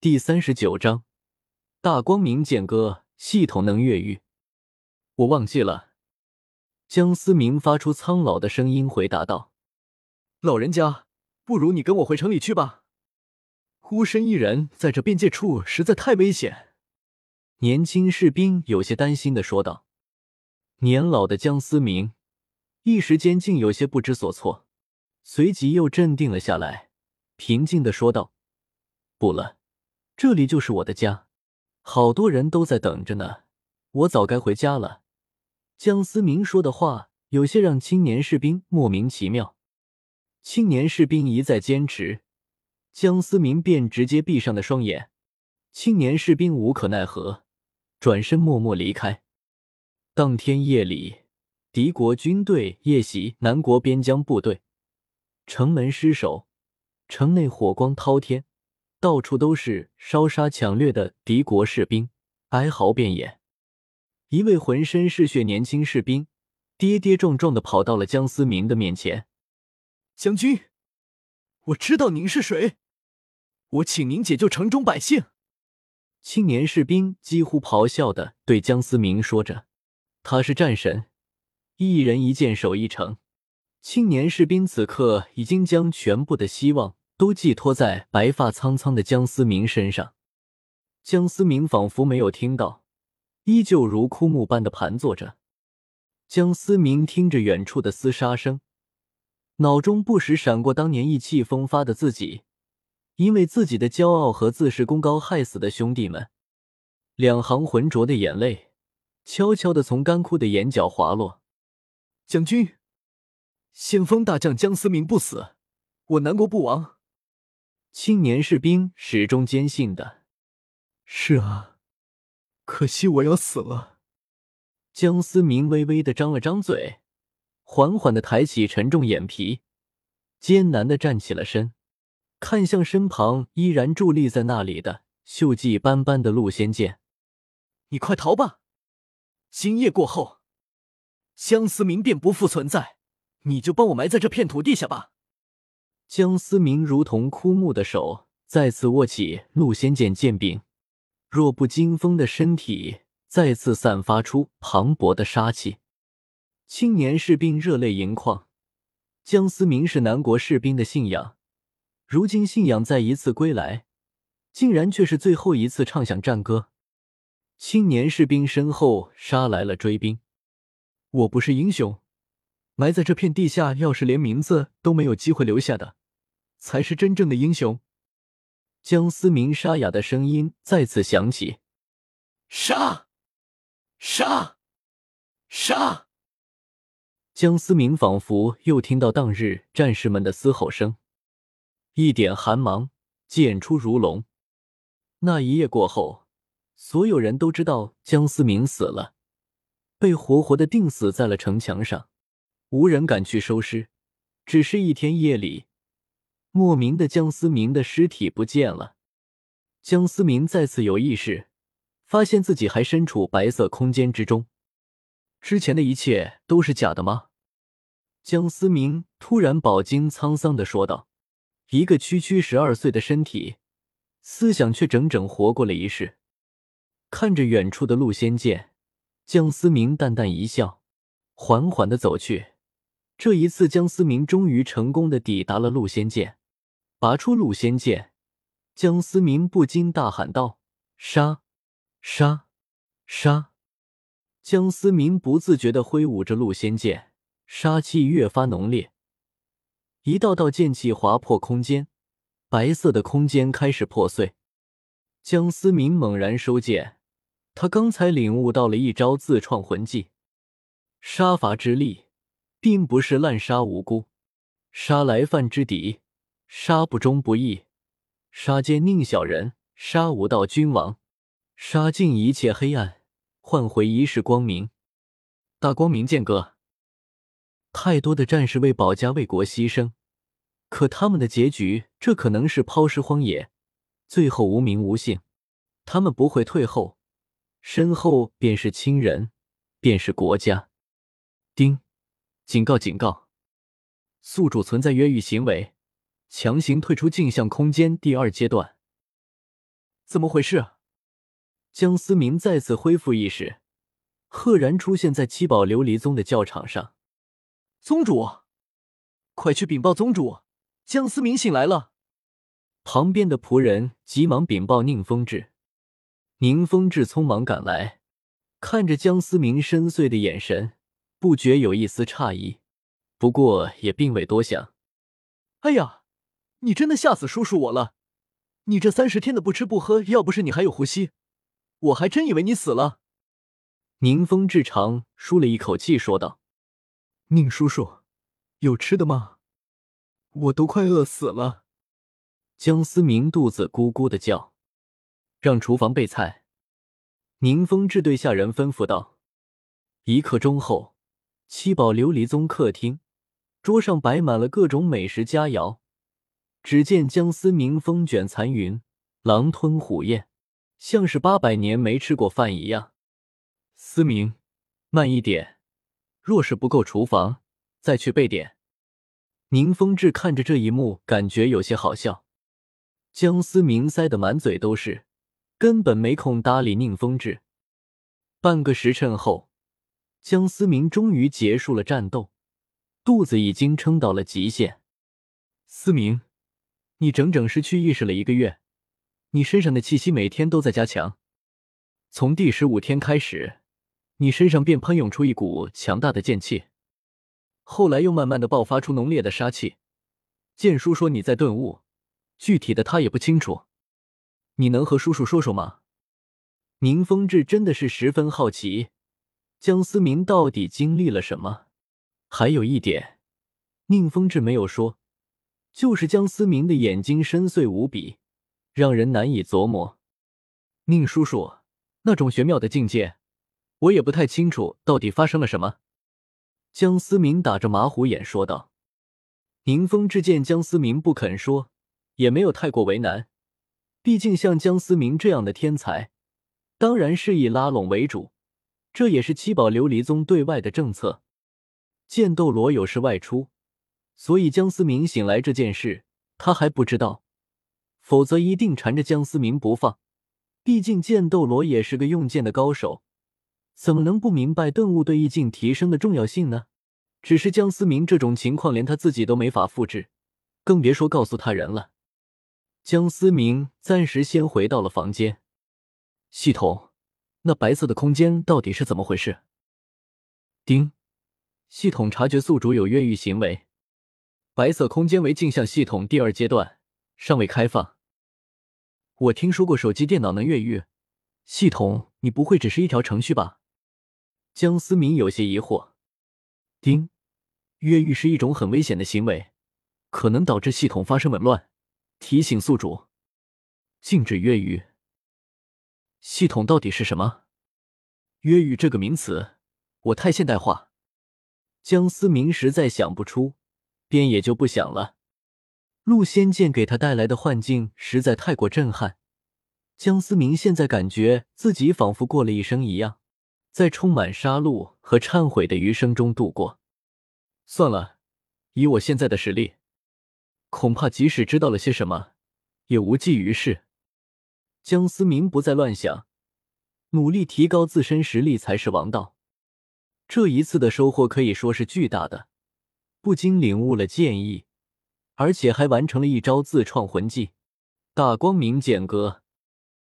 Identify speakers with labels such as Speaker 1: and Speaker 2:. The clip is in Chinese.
Speaker 1: 第三十九章，大光明剑歌系统能越狱。我忘记了。江思明发出苍老的声音回答道：“
Speaker 2: 老人家，不如你跟我回城里去吧。孤身一人在这边界处实在太危险。”
Speaker 1: 年轻士兵有些担心的说道。年老的江思明一时间竟有些不知所措，随即又镇定了下来，平静的说道：“不了，这里就是我的家，好多人都在等着呢，我早该回家了。”江思明说的话有些让青年士兵莫名其妙。青年士兵一再坚持，江思明便直接闭上了双眼。青年士兵无可奈何，转身默默离开。当天夜里，敌国军队夜袭南国边疆部队，城门失守，城内火光滔天，到处都是烧杀抢掠的敌国士兵，哀嚎遍野。一位浑身是血年轻士兵跌跌撞撞的跑到了江思明的面前：“
Speaker 2: 将军，我知道您是谁，我请您解救城中百姓。”
Speaker 1: 青年士兵几乎咆哮的对江思明说着。他是战神，一人一剑守一城。青年士兵此刻已经将全部的希望都寄托在白发苍苍的江思明身上。江思明仿佛没有听到，依旧如枯木般的盘坐着。江思明听着远处的厮杀声，脑中不时闪过当年意气风发的自己，因为自己的骄傲和自视功高害死的兄弟们，两行浑浊的眼泪。悄悄的从干枯的眼角滑落。
Speaker 2: 将军，先锋大将江思明不死，我南国不亡。
Speaker 1: 青年士兵始终坚信的。
Speaker 2: 是啊，可惜我要死了。
Speaker 1: 江思明微微的张了张嘴，缓缓的抬起沉重眼皮，艰难的站起了身，看向身旁依然伫立在那里的锈迹斑斑的陆仙剑。
Speaker 2: 你快逃吧！今夜过后，江思明便不复存在，你就帮我埋在这片土地下吧。
Speaker 1: 江思明如同枯木的手再次握起陆仙剑剑柄，弱不禁风的身体再次散发出磅礴的杀气。青年士兵热泪盈眶。江思明是南国士兵的信仰，如今信仰再一次归来，竟然却是最后一次唱响战歌。青年士兵身后杀来了追兵，
Speaker 2: 我不是英雄，埋在这片地下，要是连名字都没有机会留下的，才是真正的英雄。
Speaker 1: 江思明沙哑的声音再次响起：“
Speaker 2: 杀，杀，杀！”
Speaker 1: 江思明仿佛又听到当日战士们的嘶吼声，一点寒芒剑出如龙。那一夜过后。所有人都知道江思明死了，被活活的钉死在了城墙上，无人敢去收尸。只是一天夜里，莫名的江思明的尸体不见了。江思明再次有意识，发现自己还身处白色空间之中。之前的一切都是假的吗？江思明突然饱经沧桑的说道：“一个区区十二岁的身体，思想却整整活过了一世。”看着远处的陆仙剑，江思明淡淡一笑，缓缓的走去。这一次，江思明终于成功的抵达了陆仙剑，拔出陆仙剑，江思明不禁大喊道：“杀！杀！杀！”江思明不自觉的挥舞着陆仙剑，杀气越发浓烈，一道道剑气划破空间，白色的空间开始破碎。江思明猛然收剑。他刚才领悟到了一招自创魂技，杀伐之力，并不是滥杀无辜，杀来犯之敌，杀不忠不义，杀奸佞小人，杀无道君王，杀尽一切黑暗，换回一世光明。大光明剑歌，太多的战士为保家卫国牺牲，可他们的结局，这可能是抛尸荒野，最后无名无姓。他们不会退后。身后便是亲人，便是国家。丁，警告！警告！宿主存在越狱行为，强行退出镜像空间第二阶段。
Speaker 2: 怎么回事？
Speaker 1: 江思明再次恢复意识，赫然出现在七宝琉璃宗的教场上。
Speaker 2: 宗主，快去禀报宗主，江思明醒来了。
Speaker 1: 旁边的仆人急忙禀报宁风致。宁风致匆忙赶来，看着江思明深邃的眼神，不觉有一丝诧异，不过也并未多想。
Speaker 2: 哎呀，你真的吓死叔叔我了！你这三十天的不吃不喝，要不是你还有呼吸，我还真以为你死了。
Speaker 1: 宁风致长舒了一口气，说道：“
Speaker 2: 宁叔叔，有吃的吗？我都快饿死了。”
Speaker 1: 江思明肚子咕咕的叫。让厨房备菜。宁风致对下人吩咐道。一刻钟后，七宝琉璃宗客厅桌上摆满了各种美食佳肴。只见江思明风卷残云，狼吞虎咽，像是八百年没吃过饭一样。思明，慢一点，若是不够厨房，再去备点。宁风致看着这一幕，感觉有些好笑。江思明塞得满嘴都是。根本没空搭理宁风致。半个时辰后，江思明终于结束了战斗，肚子已经撑到了极限。思明，你整整失去意识了一个月，你身上的气息每天都在加强。从第十五天开始，你身上便喷涌出一股强大的剑气，后来又慢慢的爆发出浓烈的杀气。剑叔说你在顿悟，具体的他也不清楚。你能和叔叔说说吗？宁风致真的是十分好奇，江思明到底经历了什么？还有一点，宁风致没有说，就是江思明的眼睛深邃无比，让人难以琢磨。宁叔叔，那种玄妙的境界，我也不太清楚到底发生了什么。江思明打着马虎眼说道。宁风致见江思明不肯说，也没有太过为难。毕竟，像江思明这样的天才，当然是以拉拢为主。这也是七宝琉璃宗对外的政策。剑斗罗有事外出，所以江思明醒来这件事他还不知道，否则一定缠着江思明不放。毕竟剑斗罗也是个用剑的高手，怎么能不明白顿悟对意境提升的重要性呢？只是江思明这种情况，连他自己都没法复制，更别说告诉他人了。江思明暂时先回到了房间。系统，那白色的空间到底是怎么回事？丁，系统察觉宿主有越狱行为。白色空间为镜像系统第二阶段，尚未开放。我听说过手机、电脑能越狱，系统，你不会只是一条程序吧？江思明有些疑惑。丁，越狱是一种很危险的行为，可能导致系统发生紊乱。提醒宿主，禁止越狱。系统到底是什么？越狱这个名词，我太现代化。江思明实在想不出，便也就不想了。陆仙剑给他带来的幻境实在太过震撼。江思明现在感觉自己仿佛过了一生一样，在充满杀戮和忏悔的余生中度过。算了，以我现在的实力。恐怕即使知道了些什么，也无济于事。江思明不再乱想，努力提高自身实力才是王道。这一次的收获可以说是巨大的，不仅领悟了剑意，而且还完成了一招自创魂技——大光明剑歌。